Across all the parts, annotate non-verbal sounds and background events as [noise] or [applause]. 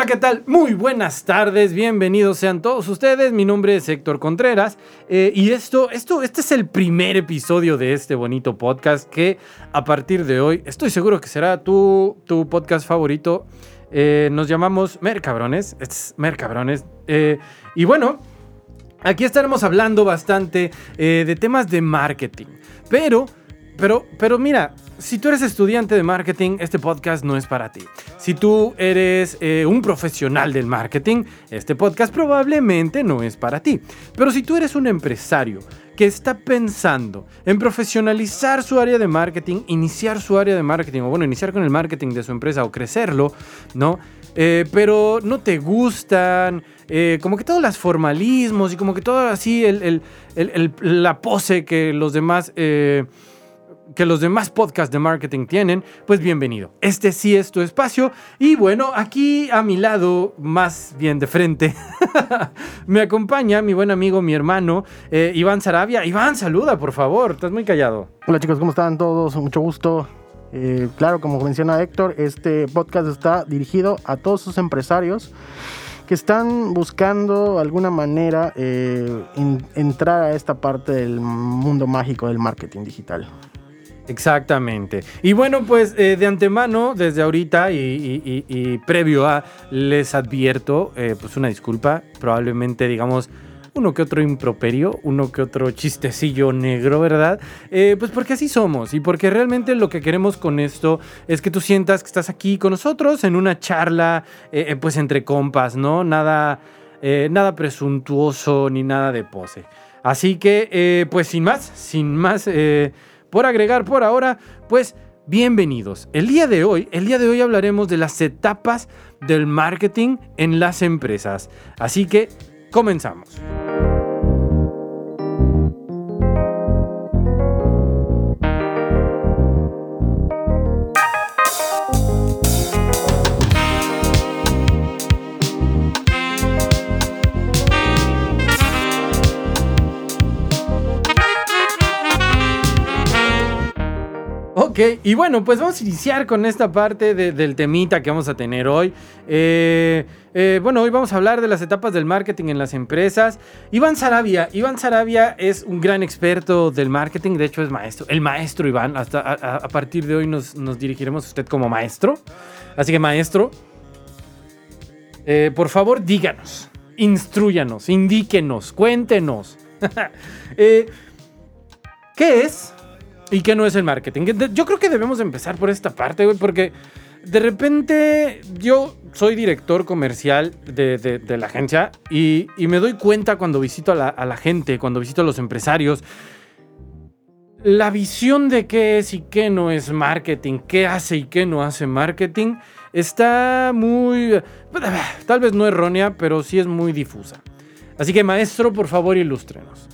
Hola, ¿qué tal? Muy buenas tardes, bienvenidos sean todos ustedes. Mi nombre es Héctor Contreras eh, y esto, esto, este es el primer episodio de este bonito podcast que a partir de hoy estoy seguro que será tu, tu podcast favorito. Eh, nos llamamos Mercabrones, es Mercabrones. Eh, y bueno, aquí estaremos hablando bastante de temas de marketing, pero pero, pero mira, si tú eres estudiante de marketing, este podcast no es para ti. Si tú eres eh, un profesional del marketing, este podcast probablemente no es para ti. Pero si tú eres un empresario que está pensando en profesionalizar su área de marketing, iniciar su área de marketing, o bueno, iniciar con el marketing de su empresa o crecerlo, ¿no? Eh, pero no te gustan, eh, como que todos los formalismos y como que todo así, la pose que los demás que los demás podcasts de marketing tienen, pues bienvenido. Este sí es tu espacio. Y bueno, aquí a mi lado, más bien de frente, [laughs] me acompaña mi buen amigo, mi hermano, eh, Iván Sarabia. Iván, saluda, por favor. Estás muy callado. Hola chicos, ¿cómo están todos? Mucho gusto. Eh, claro, como menciona Héctor, este podcast está dirigido a todos sus empresarios que están buscando alguna manera eh, entrar a esta parte del mundo mágico del marketing digital. Exactamente. Y bueno, pues eh, de antemano, desde ahorita y, previo a, les advierto, eh, pues una disculpa, probablemente digamos uno que otro improperio, uno que otro chistecillo negro, ¿verdad? Eh, pues porque así somos y porque realmente lo que queremos con esto es que tú sientas que estás aquí con nosotros en una charla, pues entre compas, ¿no? Nada, nada presuntuoso ni nada de pose. Así que, pues sin más, sin más por agregar por ahora, pues bienvenidos. El día de hoy, el día de hoy hablaremos de las etapas del marketing en las empresas. Así que comenzamos. Y bueno, pues vamos a iniciar con esta parte del temita que vamos a tener hoy. Eh, eh, bueno, hoy vamos a hablar de las etapas del marketing en las empresas. Iván Sarabia, Iván Sarabia es un gran experto del marketing, de hecho es maestro, el maestro Iván, hasta a, partir de hoy nos, dirigiremos a usted como maestro. Así que maestro, eh, por favor díganos, instruyanos, indíquenos, cuéntenos. [laughs] ¿Qué es ¿Y qué no es el marketing? Yo creo que debemos empezar por esta parte, güey, porque de repente yo soy director comercial de, la agencia y, me doy cuenta cuando visito a la, gente, cuando visito a los empresarios, la visión de qué es y qué no es marketing, qué hace y qué no hace marketing, está muy, tal vez no errónea, pero sí es muy difusa. Así que maestro, por favor, ilústrenos.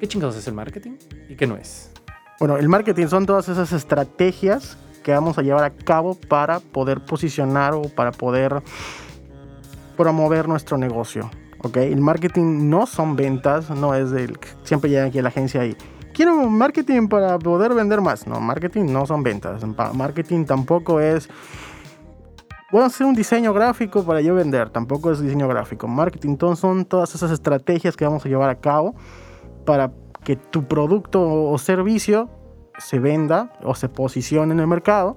¿Qué chingados es el marketing y qué no es? Bueno, el marketing son todas esas estrategias que vamos a llevar a cabo para poder posicionar o para poder promover nuestro negocio. ¿ok? El marketing no son ventas, no es del siempre llega aquí a la agencia y quiero marketing para poder vender más. No, marketing no son ventas. Marketing tampoco es voy a hacer un diseño gráfico para yo vender, tampoco es diseño gráfico. Marketing son todas esas estrategias que vamos a llevar a cabo para que tu producto o servicio se venda o se posicione en el mercado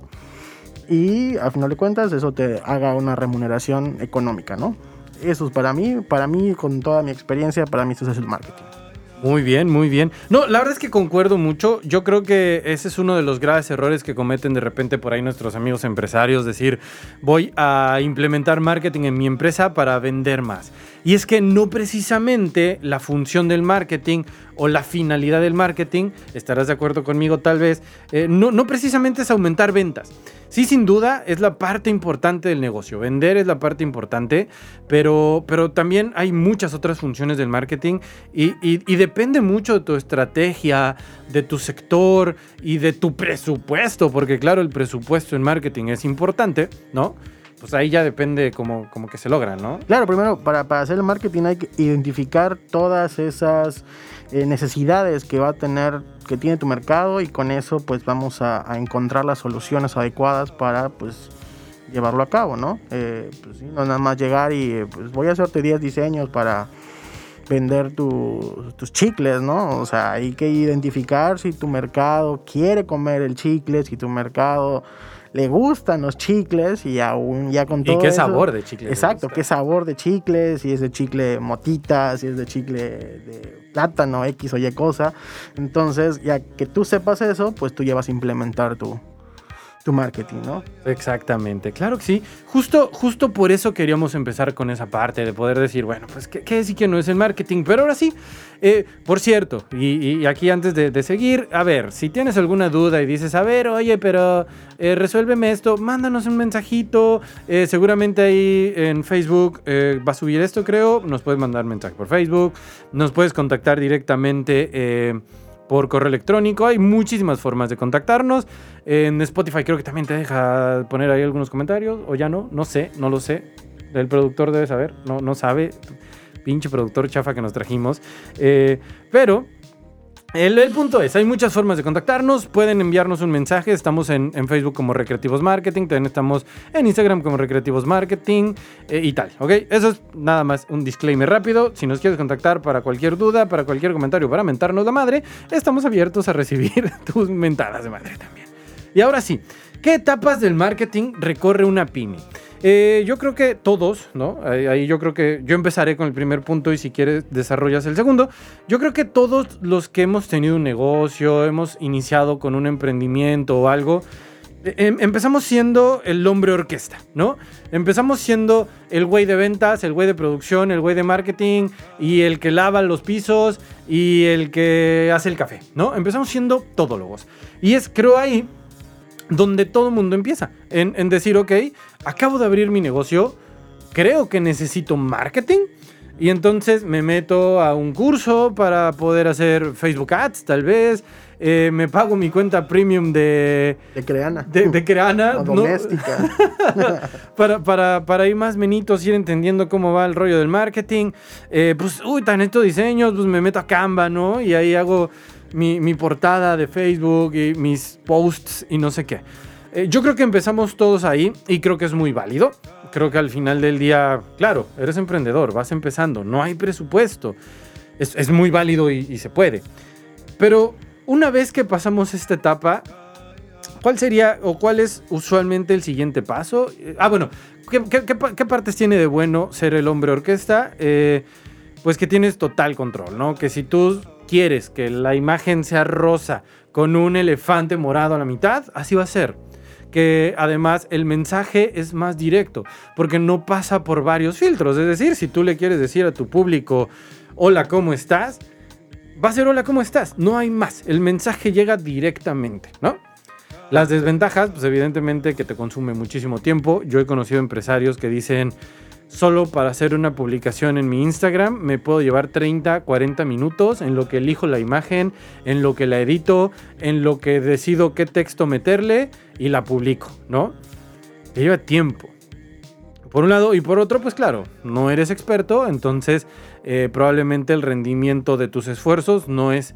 y al final de cuentas eso te haga una remuneración económica, ¿no? Eso es para mí, para mí con toda mi experiencia, para mí eso es el marketing. Muy bien, muy bien. No, la verdad es que concuerdo mucho. Yo creo que ese es uno de los graves errores que cometen de repente por ahí nuestros amigos empresarios, decir, voy a implementar marketing en mi empresa para vender más. Y es que no precisamente la función del marketing o la finalidad del marketing, estarás de acuerdo conmigo tal vez, eh, no, no precisamente es aumentar ventas. Sí, sin duda, es la parte importante del negocio. Vender es la parte importante, pero, pero también hay muchas otras funciones del marketing y, y depende mucho de tu estrategia, de tu sector y de tu presupuesto, porque claro, el presupuesto en marketing es importante, ¿no? Pues ahí ya depende como, como que se logra, ¿no? Claro, primero, para, para hacer el marketing hay que identificar todas esas eh, necesidades que va a tener, que tiene tu mercado y con eso pues vamos a, encontrar las soluciones adecuadas para pues llevarlo a cabo, ¿no? Eh, pues no nada más llegar y eh, pues voy a hacerte 10 diseños para vender tu- tus chicles, ¿no? O sea, hay que identificar si tu mercado quiere comer el chicle, si tu mercado le gustan los chicles y aún ya con todo ¿Y qué eso- sabor de chicle? le Exacto, qué sabor de chicle, si es de chicle motita, si es de chicle de plátano, X o Y cosa. Entonces, ya que tú sepas eso, pues tú ya vas a implementar tu, tu marketing, ¿no? Exactamente, claro que sí. Justo, justo por eso queríamos empezar con esa parte de poder decir, bueno, pues qué, qué es y qué no es el marketing. Pero ahora sí, eh, por cierto, y, aquí antes de, seguir, a ver, si tienes alguna duda y dices, a ver, oye, pero eh, resuélveme esto, mándanos un mensajito. eh, seguramente ahí en Facebook va a subir esto, creo. Nos puedes mandar mensaje por Facebook, nos puedes contactar directamente. Por correo electrónico. Hay muchísimas formas de contactarnos. En Spotify creo que también te deja poner ahí algunos comentarios. O ya no, no sé, no lo sé. El productor debe saber, no, no sabe. Pinche productor chafa que nos trajimos. Eh, pero el, punto es, hay muchas formas de contactarnos. Pueden enviarnos un mensaje. Estamos en, en Facebook como Recreativos Marketing. También estamos en Instagram como Recreativos Marketing eh, y tal. ¿Ok? Eso es nada más un disclaimer rápido. Si nos quieres contactar para cualquier duda, para cualquier comentario, para mentarnos la madre, estamos abiertos a recibir [laughs] tus mentadas de madre también. Y ahora sí, ¿qué etapas del marketing recorre una pyme? Eh, yo creo que todos, ¿no? Ahí, ahí yo creo que yo empezaré con el primer punto y si quieres desarrollas el segundo. Yo creo que todos los que hemos tenido un negocio, hemos iniciado con un emprendimiento o algo, em- empezamos siendo el hombre orquesta, ¿no? Empezamos siendo el güey de ventas, el güey de producción, el güey de marketing y el que lava los pisos y el que hace el café, ¿no? Empezamos siendo todólogos. Y es, creo ahí, donde todo el mundo empieza. En, en decir, ok, acabo de abrir mi negocio, creo que necesito marketing. Y entonces me meto a un curso para poder hacer Facebook Ads, tal vez. Eh, me pago mi cuenta premium de, De creana. de, de Creana. [laughs] Doméstica. [laughs] para, para, para ir más menitos, ir entendiendo cómo va el rollo del marketing. Eh, pues, uy, tan estos diseños, pues me meto a Canva, ¿no? Y ahí hago mi, mi portada de Facebook y mis posts y no sé qué. Eh, yo creo que empezamos todos ahí y creo que es muy válido. Creo que al final del día, claro, eres emprendedor, vas empezando, no hay presupuesto. Es, muy válido y, se puede. Pero una vez que pasamos esta etapa, ¿Cuál sería o cuál es usualmente el siguiente paso? Eh, Ah, bueno, ¿qué, qué- qué pa- qué partes tiene de bueno ser el hombre orquesta? Eh, pues que tienes total control, ¿no? Que si tú quieres que la imagen sea rosa con un elefante morado a la mitad, así va a ser. Que además el mensaje es más directo, porque no pasa por varios filtros. Es decir, si tú le quieres decir a tu público, hola, ¿cómo estás? Va a ser hola, ¿cómo estás? No hay más. El mensaje llega directamente, ¿no? Las desventajas, pues evidentemente que te consume muchísimo tiempo. Yo he conocido empresarios que dicen, solo para hacer una publicación en mi Instagram me puedo llevar 30, 40 minutos en lo que elijo la imagen, en lo que la edito, en lo que decido qué texto meterle y la publico, ¿no? Te lleva tiempo. Por un lado y por otro, pues claro, no eres experto, entonces eh, probablemente el rendimiento de tus esfuerzos no es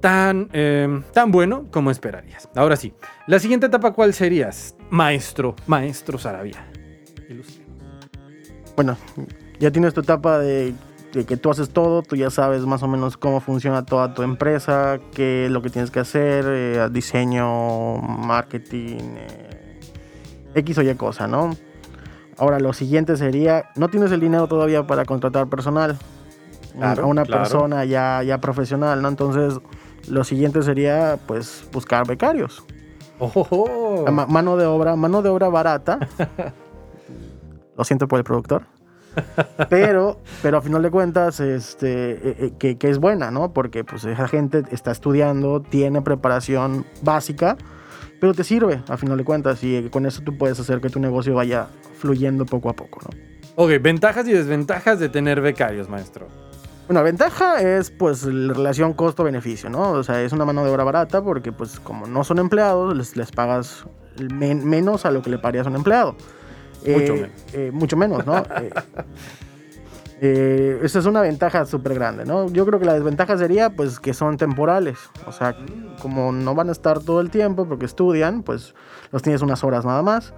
tan, eh, tan bueno como esperarías. Ahora sí, la siguiente etapa, ¿cuál serías? Maestro, maestro Sarabia. Ilústrenos. Bueno, ya tienes tu etapa de, de que tú haces todo, tú ya sabes más o menos cómo funciona toda tu empresa, qué es lo que tienes que hacer, eh, diseño, marketing, eh, X o Y cosa, ¿no? Ahora, lo siguiente sería, no tienes el dinero todavía para contratar personal, Claro, a una claro. persona ya, ya profesional, ¿no? Entonces, lo siguiente sería, pues, buscar becarios. Oh, oh, oh. Mano de obra, mano de obra barata. [laughs] Lo siento por el productor. Pero, pero a final de cuentas, este, eh, eh, que, que es buena, ¿no? Porque pues esa gente está estudiando, tiene preparación básica, pero te sirve a final de cuentas y con eso tú puedes hacer que tu negocio vaya fluyendo poco a poco, ¿no? Ok, ventajas y desventajas de tener becarios, maestro. Una ventaja es pues la relación costo-beneficio, ¿no? O sea, es una mano de obra barata porque pues como no son empleados, les, les pagas men- menos a lo que le pagarías a un empleado. Mucho Eh, menos. eh, mucho menos, ¿no? [laughs] Eh, eh, esa es una ventaja súper grande, ¿no? Yo creo que la desventaja sería pues que son temporales. O sea, como no van a estar todo el tiempo porque estudian, pues los tienes unas horas nada más.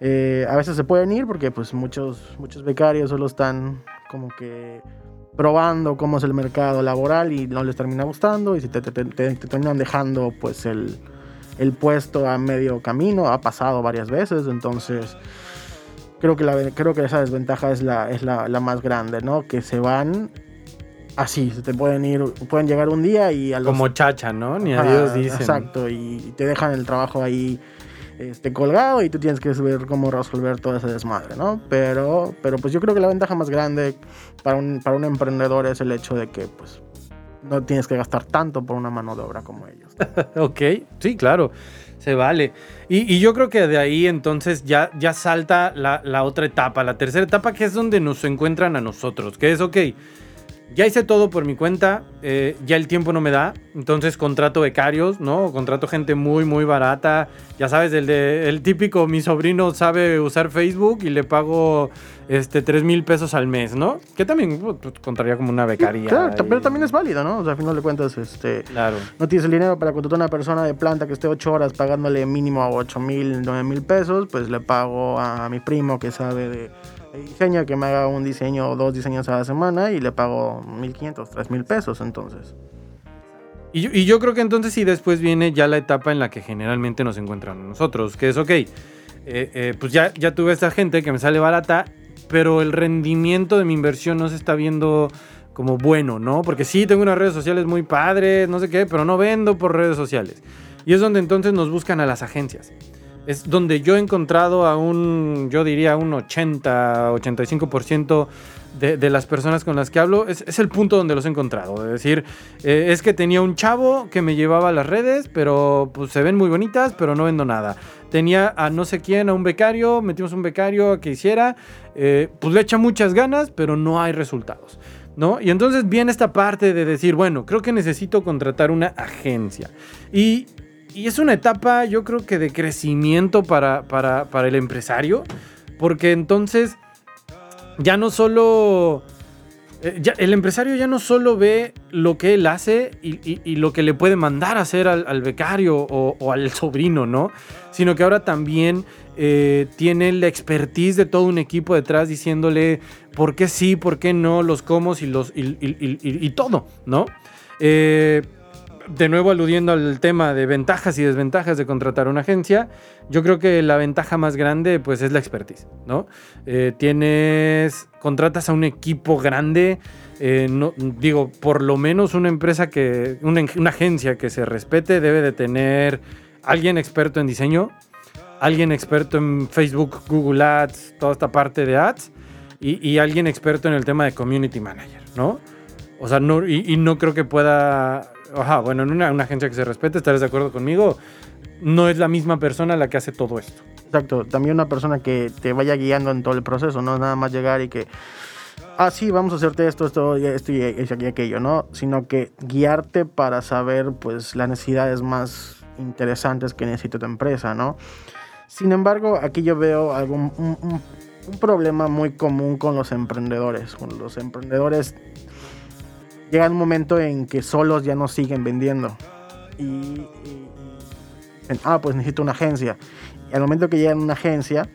Eh, a veces se pueden ir porque pues muchos, muchos becarios solo están como que probando cómo es el mercado laboral y no les termina gustando y si te, te- te- te terminan dejando pues el, el puesto a medio camino, ha pasado varias veces, entonces creo que, la, creo que esa desventaja es, la, es la, la más grande, ¿no? Que se van así, se te pueden ir, pueden llegar un día y a los Como chacha, ¿no? Ni adiós dicen. Exacto, y te dejan el trabajo ahí este, colgado y tú tienes que ver cómo resolver todo ese desmadre, ¿no? Pero, pero pues yo creo que la ventaja más grande para un, para un emprendedor es el hecho de que pues no tienes que gastar tanto por una mano de obra como ellos. [laughs] Ok, sí, claro, se vale. Y, yo creo que de ahí entonces ya, ya salta la, la otra etapa, la tercera etapa, que es donde nos encuentran a nosotros, que es, ok, ya hice todo por mi cuenta, eh, ya el tiempo no me da, entonces contrato becarios, ¿no? Contrato gente muy, muy barata, ya sabes, el, de, el típico, mi sobrino sabe usar Facebook y le pago este, 3 mil pesos al mes, ¿no? Que también pues, contaría como una becaría. Claro, y- pero también es válido, ¿no? O sea, a final de cuentas, este, Claro. no tienes el dinero para contratar a una persona de planta que esté 8 horas pagándole mínimo a 8 mil, 9 mil pesos, pues le pago a mi primo que sabe de, de diseño, que me haga un diseño o dos diseños a la semana y le pago 1500, 3000 pesos, entonces. Y yo, y yo creo que entonces sí después viene ya la etapa en la que generalmente nos encuentran nosotros, que es, ok, eh, eh, pues ya, ya tuve esta gente que me sale barata, pero el rendimiento de mi inversión no se está viendo como bueno, ¿no? Porque sí, tengo unas redes sociales muy padres, no sé qué, pero no vendo por redes sociales. Y es donde entonces nos buscan a las agencias. Es donde yo he encontrado a un, yo diría un 80, 85% de, de las personas con las que hablo. Es, es el punto donde los he encontrado. Es decir, eh, es que tenía un chavo que me llevaba a las redes, pero pues se ven muy bonitas, pero no vendo nada. Tenía a no sé quién, a un becario, metimos un becario a que hiciera, eh, pues le echa muchas ganas, pero no hay resultados. ¿No? Y entonces viene esta parte de decir, bueno, creo que necesito contratar una agencia. Y, y es una etapa, yo creo que de crecimiento para, para, para el empresario, porque entonces ya no solo... eh, el empresario ya no solo ve lo que él hace y, lo que le puede mandar a hacer al, becario o, al sobrino, ¿no? Sino que ahora también eh, tiene la expertise de todo un equipo detrás diciéndole por qué sí, por qué no, los cómo y, los, y- y todo, ¿no? Eh, de nuevo aludiendo al tema de ventajas y desventajas de contratar una agencia, yo creo que la ventaja más grande pues es la expertise, ¿no? Eh, tienes, contratas a un equipo grande, eh, digo, por lo menos una empresa que, una, en- una agencia que se respete debe de tener alguien experto en diseño, alguien experto en Facebook, Google Ads, toda esta parte de ads, y, alguien experto en el tema de community manager, ¿no? O sea, no, y no creo que pueda. Ajá, bueno, en una, una agencia que se respete, estarás de acuerdo conmigo. No es la misma persona la que hace todo esto. Exacto, también una persona que te vaya guiando en todo el proceso, no nada más llegar y que, ah, sí, vamos a hacerte esto, esto, y esto y, aquello, ¿no? Sino que guiarte para saber, pues, las necesidades más interesantes que necesita tu empresa, ¿no? Sin embargo, aquí yo veo algún, un, un- un problema muy común con los emprendedores. Los emprendedores llega un momento en que solos ya no siguen vendiendo. Y, y- ah, pues necesito una agencia. Y al momento que llegan a una agencia,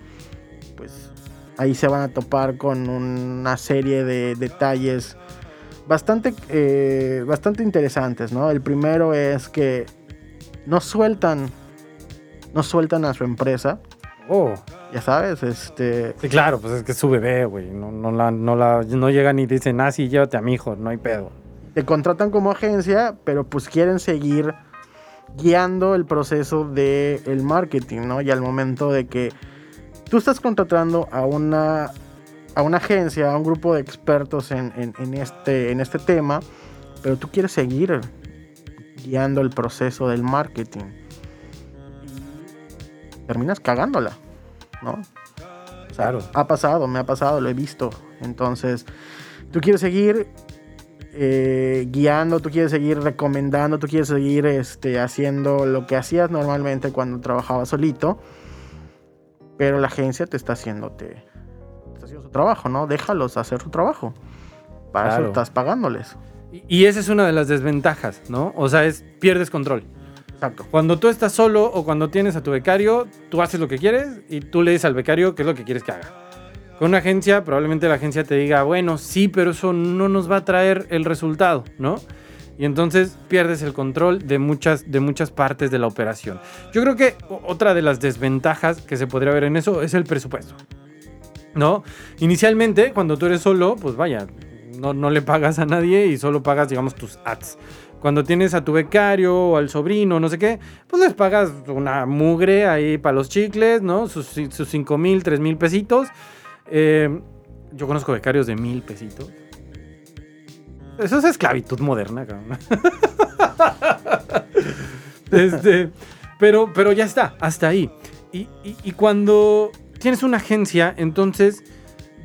pues ahí se van a topar con una serie de detalles bastante, eh, bastante interesantes, ¿no? El primero es que no sueltan, no sueltan a su empresa, Oh. ya sabes, este, Sí, claro, pues es que es su bebé, güey. No, no, la, no, la, no llegan y dicen, ah, sí, llévate a mi hijo, no hay pedo. Te contratan como agencia, pero pues quieren seguir guiando el proceso del el marketing, ¿no? Y al momento de que tú estás contratando a una, a una agencia, a un grupo de expertos en, en- en este, en este tema, pero tú quieres seguir guiando el proceso del marketing. Terminas cagándola, ¿no? Claro. Ha pasado, me ha pasado, lo he visto. Entonces, tú quieres seguir eh, guiando, tú quieres seguir recomendando, tú quieres seguir este, haciendo lo que hacías normalmente cuando trabajabas solito, pero la agencia te está haciendo, te, te está haciendo su trabajo, ¿no? Déjalos hacer su trabajo. Para Claro. eso estás pagándoles. Y, y esa es una de las desventajas, ¿no? O sea, es pierdes control. Exacto. Cuando tú estás solo o cuando tienes a tu becario, tú haces lo que quieres y tú le dices al becario qué es lo que quieres que haga. Con una agencia, probablemente la agencia te diga, bueno, sí, pero eso no nos va a traer el resultado, ¿no? Y entonces pierdes el control de muchas, de muchas partes de la operación. Yo creo que otra de las desventajas que se podría ver en eso es el presupuesto. ¿No? Inicialmente, cuando tú eres solo, pues vaya, no, no le pagas a nadie y solo pagas, digamos, tus ads. Cuando tienes a tu becario o al sobrino, no sé qué, pues les pagas una mugre ahí para los chicles, ¿no? Sus, sus 5 mil, 3 mil pesitos. Eh, yo conozco becarios de mil pesitos. Eso es esclavitud moderna, cabrón. [laughs] este, pero, pero ya está, hasta ahí. Y, cuando tienes una agencia, entonces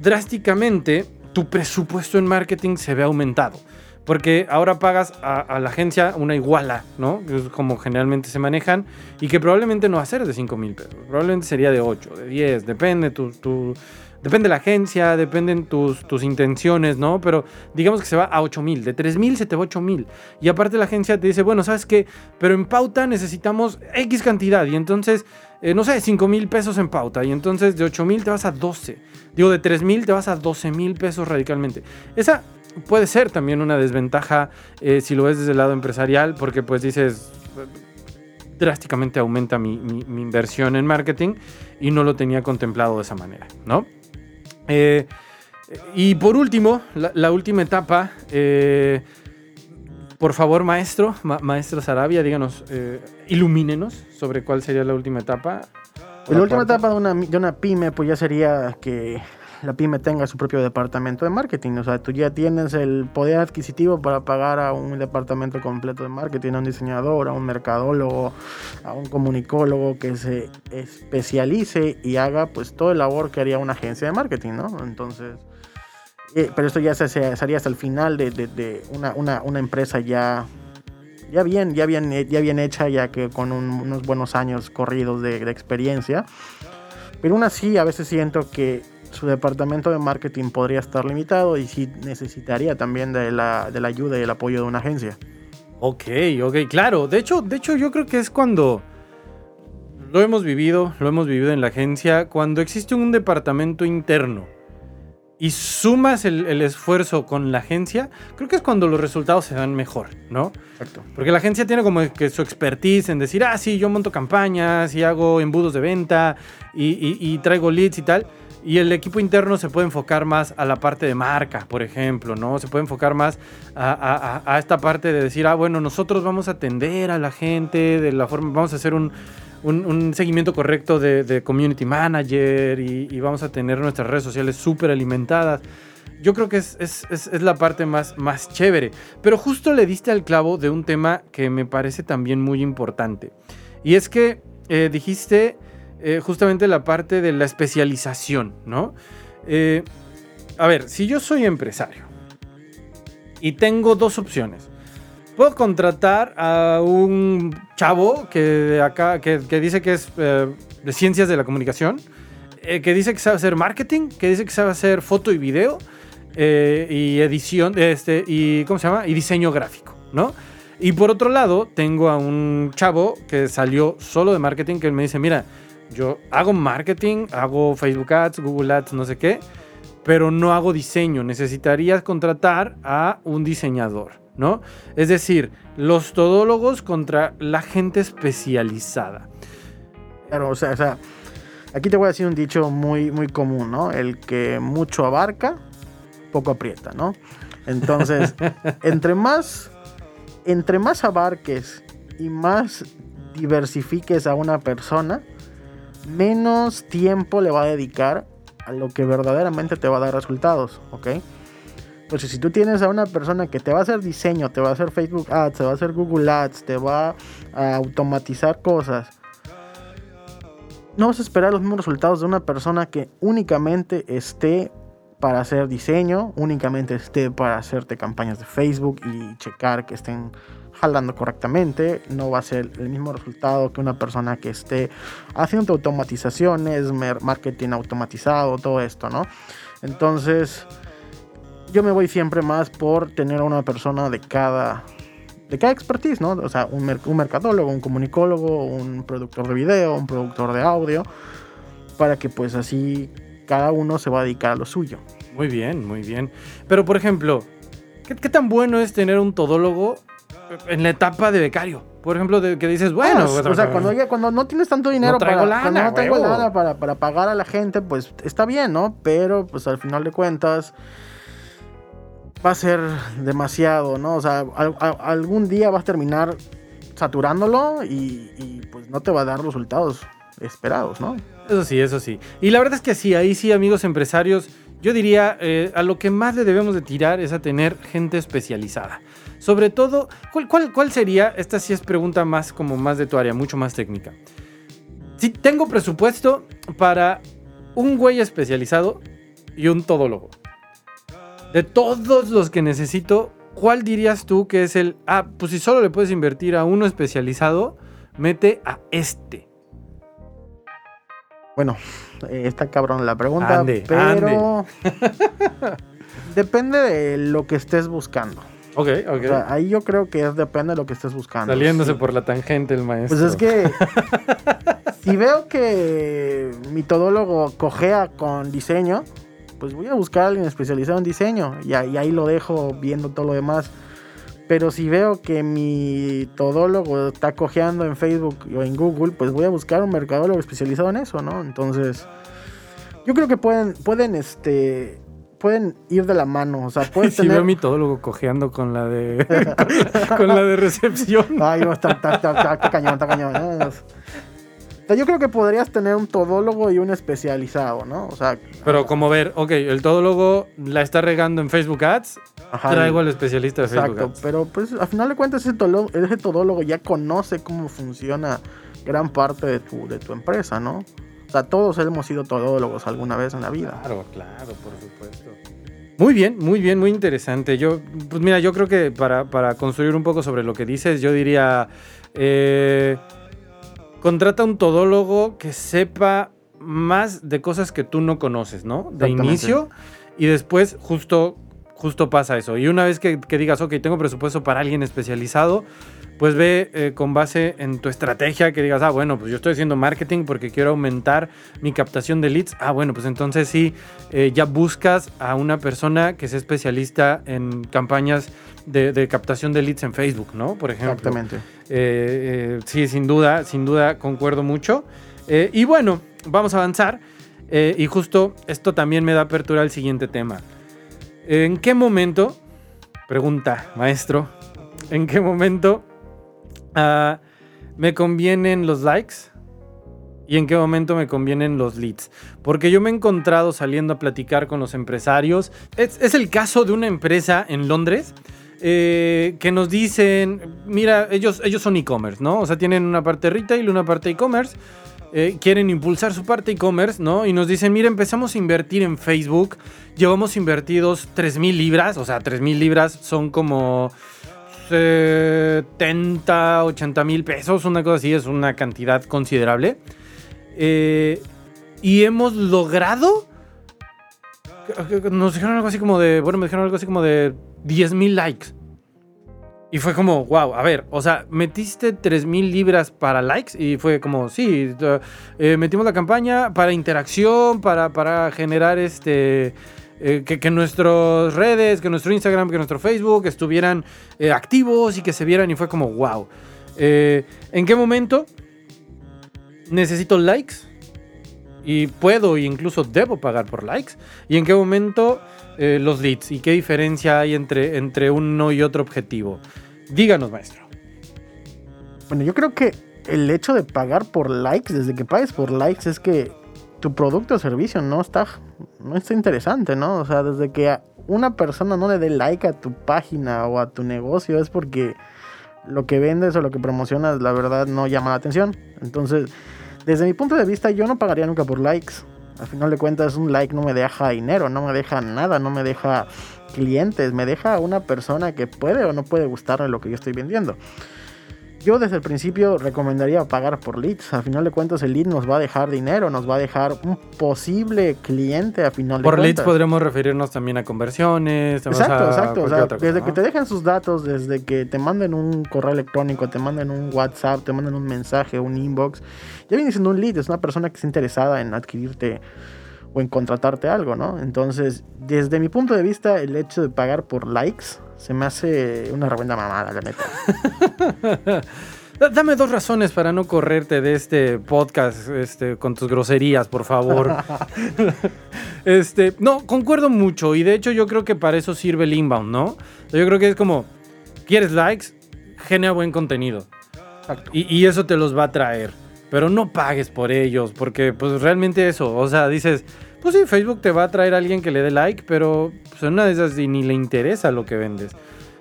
drásticamente tu presupuesto en marketing se ve aumentado. Porque ahora pagas a, la agencia una iguala, ¿no? es como generalmente se manejan. Y que probablemente no va a ser de 5 mil pesos. Probablemente sería de 8, de 10, depende tu, tu Depende de la agencia, dependen tus, tus intenciones, ¿no? Pero digamos que se va a 8 mil. De 3 mil se te va a 8 mil. Y aparte la agencia te dice, bueno, ¿sabes qué? Pero en pauta necesitamos X cantidad. Y entonces, eh, no sé, 5 mil pesos en pauta. Y entonces de 8 mil te vas a 12. Digo, de 3 mil te vas a 12 mil pesos radicalmente. Esa puede ser también una desventaja eh, si lo ves desde el lado empresarial, porque pues dices drásticamente aumenta mi, inversión en marketing y no lo tenía contemplado de esa manera, ¿no? Eh, y por último, la, última etapa. Eh, por favor, maestro, maestro Sarabia, díganos, eh, ilumínenos sobre cuál sería la última etapa. La última etapa de una, de una pyme, pues ya sería que la pyme tenga su propio departamento de marketing. O sea, tú ya tienes el poder adquisitivo para pagar a un departamento completo de marketing, a un diseñador, a un mercadólogo, a un comunicólogo que se especialice y haga pues todo el labor que haría una agencia de marketing, ¿no? Entonces... Eh, pero esto ya se, haría hasta el final de, de, una, una, una, empresa ya, ya, bien, ya, bien, ya bien hecha, ya que con unos buenos años corridos de, de experiencia. Pero aún así, a veces siento que su departamento de marketing podría estar limitado y sí necesitaría también de la, de la ayuda y el apoyo de una agencia. Ok, ok, claro. De hecho, de hecho, yo creo que es cuando lo hemos vivido, lo hemos vivido en la agencia, cuando existe un departamento interno y sumas el, el, esfuerzo con la agencia, creo que es cuando los resultados se dan mejor, ¿no? Exacto. Porque la agencia tiene como que su expertise en decir, ah, sí, yo monto campañas y hago embudos de venta y, y, y traigo leads y tal. Y el equipo interno se puede enfocar más a la parte de marca, por ejemplo, ¿no? Se puede enfocar más a, esta parte de decir, ah, bueno, nosotros vamos a atender a la gente de la forma, vamos a hacer un, seguimiento correcto de, community manager y, vamos a tener nuestras redes sociales súper alimentadas. Yo creo que es, la parte más, más chévere. Pero justo le diste al clavo de un tema que me parece también muy importante. Y es que eh, dijiste eh, justamente la parte de la especialización, ¿no? Eh, a ver, si yo soy empresario y tengo dos opciones. Puedo contratar a un chavo que acá que, dice que es eh, de ciencias de la comunicación, que dice que sabe hacer marketing, que dice que sabe hacer foto y video y edición, este, y ¿cómo se llama? Y diseño gráfico, ¿no? Y por otro lado, tengo a un chavo que salió solo de marketing que me dice, mira, yo hago marketing, hago Facebook Ads, Google Ads, no sé qué, pero no hago diseño. Necesitarías contratar a un diseñador, ¿no? Es decir, los todólogos contra la gente especializada. Claro, o sea, o sea, aquí te voy a decir un dicho muy, muy común, ¿no? El que mucho abarca, poco aprieta, ¿no? Entonces, [laughs] entre más, entre más abarques y más diversifiques a una persona, menos tiempo le va a dedicar a lo que verdaderamente te va a dar resultados, ¿ok? Entonces, si tú tienes a una persona que te va a hacer diseño, te va a hacer Facebook Ads, te va a hacer Google Ads, te va a automatizar cosas, no vas a esperar los mismos resultados de una persona que únicamente esté para hacer diseño, únicamente esté para hacerte campañas de Facebook y checar que estén jalando correctamente, no va a ser el mismo resultado que una persona que esté haciendo automatizaciones, marketing automatizado, todo esto, ¿no? Entonces, yo me voy siempre más por tener a una persona de cada de cada expertise, ¿no? O sea, un, un mercadólogo, un comunicólogo, un productor de video, un productor de audio, para que pues así cada uno se va a dedicar a lo suyo. Muy bien, muy bien. Pero, por ejemplo, ¿qué, qué tan bueno es tener un todólogo en la etapa de becario? Por ejemplo, de que dices, bueno, Ah, o sea, cuando, ya- cuando no tienes tanto dinero No para, lana, cuando no tengo lana para, para pagar a la gente, pues está bien, ¿no? Pero pues al final de cuentas va a ser demasiado, ¿no? O sea, al- a- algún día vas a terminar saturándolo y, y, pues no te va a dar resultados esperados, ¿no? Eso sí, eso sí. Y la verdad es que sí, ahí sí, amigos empresarios, yo diría, eh, a lo que más le debemos de tirar es a tener gente especializada. Sobre todo, ¿cuál, cuál, cuál sería? Esta sí es pregunta más como más de tu área, mucho más técnica. Si tengo presupuesto para un güey especializado y un todólogo. De todos los que necesito, ¿cuál dirías tú que es el... Ah, pues si solo le puedes invertir a uno especializado, mete a este. Bueno, eh, está cabrón la pregunta, Ande, pero [laughs] depende de lo que estés buscando. Ok, ok. O sea, ahí yo creo que es depende de lo que estés buscando. Saliéndose Sí. por la tangente el maestro. Pues es que [laughs] si veo que mi todólogo cojea con diseño, pues voy a buscar a alguien especializado en diseño y, ahí- y ahí lo dejo viendo todo lo demás. Pero si veo que mi todólogo está cojeando en Facebook o en Google, pues voy a buscar un mercadólogo especializado en eso, ¿no? Entonces, yo creo que pueden, pueden, este, pueden ir de la mano. O sea, pueden [laughs] si tener... veo a mi todólogo cojeando con la de [laughs] con la, con la de recepción. [laughs] Ay, no, está, está, está, está- cañón, está cañón. O sea, yo creo que podrías tener un todólogo y un especializado, ¿no? O sea, Pero como ver, ok, el todólogo la está regando en Facebook Ads, ajá, traigo al especialista de Facebook exacto. Ads. Pero pues al final de cuentas ese todólogo, ese todólogo ya conoce cómo funciona gran parte de tu, de tu empresa, ¿no? O sea, todos hemos sido todólogos alguna vez en la vida. Claro, claro, por supuesto. Muy bien, muy bien, muy interesante. Yo, pues mira, yo creo que para, para construir un poco sobre lo que dices, yo diría, eh, contrata un todólogo que sepa más de cosas que tú no conoces, ¿no? De inicio y después justo, justo pasa eso. Y una vez que, que digas, ok, tengo presupuesto para alguien especializado, pues ve eh, con base en tu estrategia que digas, ah, bueno, pues yo estoy haciendo marketing porque quiero aumentar mi captación de leads. Ah, bueno, pues entonces sí, eh, ya buscas a una persona que sea especialista en campañas de, de captación de leads en Facebook, ¿no? Por ejemplo. Exactamente. Eh, sí, sin duda, sin duda, concuerdo mucho. Y bueno, vamos a avanzar. Y justo esto también me da apertura al siguiente tema. ¿En qué momento, pregunta maestro, en qué momento ah, me convienen los likes y en qué momento me convienen los leads? Porque yo me he encontrado saliendo a platicar con los empresarios. Es, el caso de una empresa en Londres eh, que nos dicen, mira, ellos, ellos son e-commerce, ¿no? O sea, tienen una parte retail, una parte e-commerce. eh, quieren impulsar su parte e-commerce, ¿no? Y nos dicen, mira, empezamos a invertir en Facebook. Llevamos invertidos 3 mil libras. O sea, 3 mil libras son como 70, 80 mil pesos. Una cosa así, es una cantidad considerable. Eh, y hemos logrado... Nos dijeron algo así como de... Bueno, me dijeron algo así como de 10 mil likes. Y fue como, wow, a ver, o sea, metiste 3 mil libras para likes y fue como, sí, eh, metimos la campaña para interacción, para, para generar este, eh, que, que nuestras redes, que nuestro Instagram, que nuestro Facebook estuvieran eh, activos y que se vieran y fue como, wow. Eh, ¿En qué momento necesito likes? Y puedo e incluso debo pagar por likes. ¿Y en qué momento los leads? ¿Y qué diferencia hay entre, entre uno y otro objetivo? Díganos, maestro. Bueno, yo creo que el hecho de pagar por likes, desde que pagues por likes, es que tu producto o servicio no está, no está interesante, ¿no? O sea, desde que una persona no le dé like a tu página o a tu negocio es porque lo que vendes o lo que promocionas, la verdad, no llama la atención. Entonces, desde mi punto de vista, yo no pagaría nunca por likes. Al final de cuentas, un like no me deja dinero, no me deja nada, no me deja clientes, me deja una persona que puede o no puede gustarle lo que yo estoy vendiendo. Yo desde el principio recomendaría pagar por leads. A final de cuentas, el lead nos va a dejar dinero, nos va a dejar un posible cliente a final de Por cuentas. leads podremos referirnos también a conversiones. o sea, Exacto, exacto. O sea, cosa, desde ¿no? que te dejen sus datos, desde que te manden un correo electrónico, te manden un WhatsApp, te manden un mensaje, un inbox, ya viene siendo un lead, es una persona que está interesada en adquirirte o en contratarte algo, ¿no? Entonces, desde mi punto de vista, el hecho de pagar por likes se me hace una reverenda mamada, la neta. [laughs] Da- Dame dos razones para no correrte de este podcast este, con tus groserías, por favor. [laughs] este, no, concuerdo mucho y de hecho yo creo que para eso sirve el inbound, ¿no? Yo creo que es como, ¿quieres likes? Genera buen contenido. Y, y eso te los va a traer. Pero no pagues por ellos, porque pues realmente eso, o sea, dices, pues sí, Facebook te va a traer a alguien que le dé like, pero pues, en una de esas y ni le interesa lo que vendes,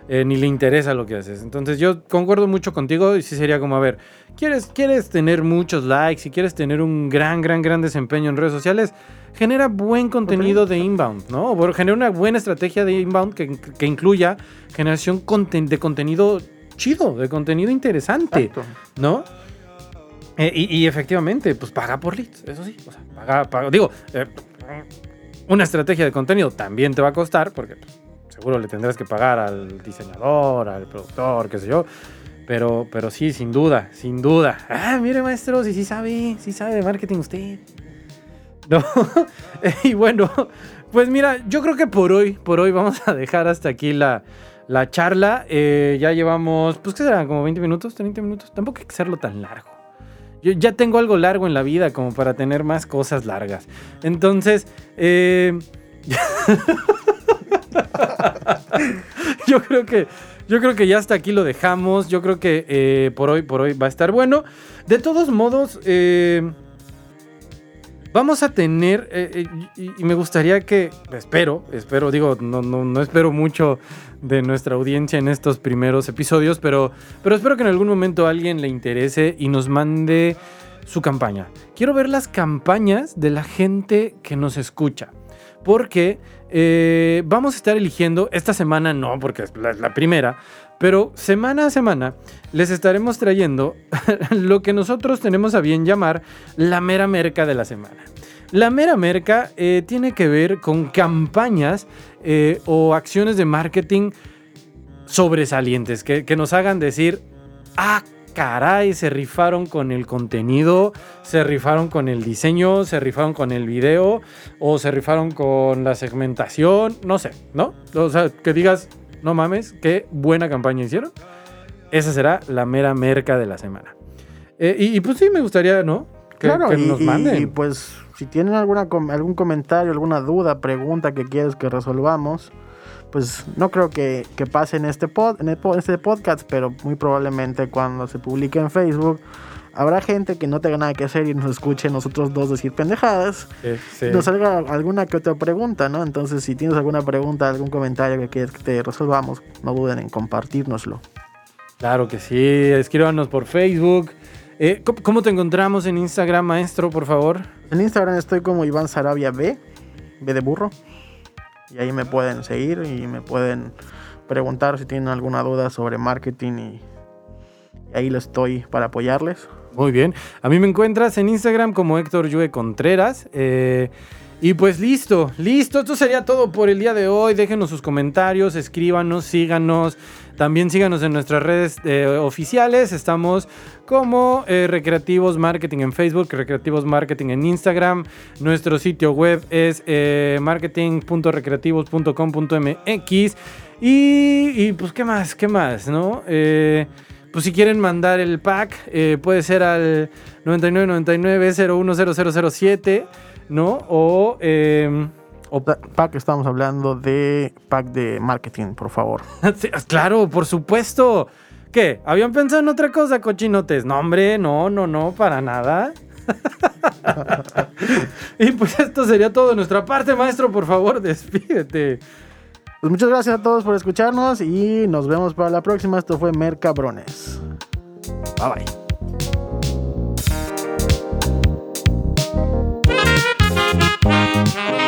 eh, ni le interesa lo que haces. Entonces yo concuerdo mucho contigo y sí sería como, a ver, ¿quieres, quieres tener muchos likes y quieres tener un gran, gran, gran desempeño en redes sociales? Genera buen contenido de inbound, ¿no? O genera una buena estrategia de inbound que, que incluya generación conten- de contenido chido, de contenido interesante. Exacto. ¿no? Eh, y, y efectivamente, pues paga por leads, eso sí. O sea, paga, paga. Digo, eh, una estrategia de contenido también te va a costar, porque seguro le tendrás que pagar al diseñador, al productor, qué sé yo. Pero, pero sí, sin duda, sin duda. Ah, mire, maestro, si sí sabe, sí sabe de marketing usted. No. [laughs] y bueno, pues mira, yo creo que por hoy, por hoy vamos a dejar hasta aquí la, la charla. Eh, ya llevamos, pues, ¿qué será? ¿Como 20 minutos? ¿30 minutos? Tampoco hay que hacerlo tan largo. Yo ya tengo algo largo en la vida como para tener más cosas largas. Entonces, eh, [laughs] yo creo que yo creo que ya hasta aquí lo dejamos. Yo creo que eh, por hoy por hoy va a estar bueno. De todos modos, eh, vamos a tener eh, eh, y, me gustaría que espero, espero, digo, no, no, no espero mucho de nuestra audiencia en estos primeros episodios, pero, pero espero que en algún momento alguien le interese y nos mande su campaña. Quiero ver las campañas de la gente que nos escucha. Porque eh, vamos a estar eligiendo, esta semana no, porque es la primera, pero semana a semana les estaremos trayendo [laughs] lo que nosotros tenemos a bien llamar la mera merca de la semana. La mera merca eh, tiene que ver con campañas eh, o acciones de marketing sobresalientes que, que nos hagan decir, ah, caray, se rifaron con el contenido, se rifaron con el diseño, se rifaron con el video o se rifaron con la segmentación, no sé, ¿no? O sea, que digas, no mames, qué buena campaña hicieron. Esa será la mera merca de la semana. Eh, y, y pues sí, me gustaría, ¿no? Que, claro, que y, nos y- manden. y, pues si tienen alguna algún comentario, alguna duda, pregunta que quieres que resolvamos, pues no creo que, que pase en este, pod, en, el po- en este podcast, pero muy probablemente cuando se publique en Facebook habrá gente que no tenga nada que hacer y nos escuche nosotros dos decir pendejadas. Sí. Nos salga alguna que otra pregunta, ¿no? Entonces, si tienes alguna pregunta, algún comentario que quieres que te resolvamos, no duden en compartirnoslo. Claro que sí, escríbanos por Facebook. Eh, ¿cómo, te encontramos en Instagram, maestro, por favor? En Instagram estoy como Iván Sarabia B, B de burro. Y ahí me pueden seguir y me pueden preguntar si tienen alguna duda sobre marketing y ahí lo estoy para apoyarles. Muy bien. A mí me encuentras en Instagram como Héctor Yue Contreras. eh, y pues listo, listo. Esto sería todo por el día de hoy. Déjenos sus comentarios, escríbanos, síganos. También síganos en nuestras redes eh, oficiales. Estamos como eh, Recreativos Marketing en Facebook, Recreativos Marketing en Instagram. Nuestro sitio web es marketing.recreativos.com.mx. Y, y, pues, ¿qué más? ¿Qué más? ¿No? Eh, pues si quieren mandar el pack, eh, puede ser al 9999-010007, ¿no? O, eh, o Pa- Pack, estamos hablando de pack de marketing, por favor. [laughs] Sí, claro, por supuesto. ¿Qué? ¿Habían pensado en otra cosa, cochinotes? No, hombre, no, no, no, para nada. [laughs] y pues esto sería todo de nuestra parte, maestro. Por favor, despídete. Pues muchas gracias a todos por escucharnos y nos vemos para la próxima. Esto fue Mercabrones. Bye bye.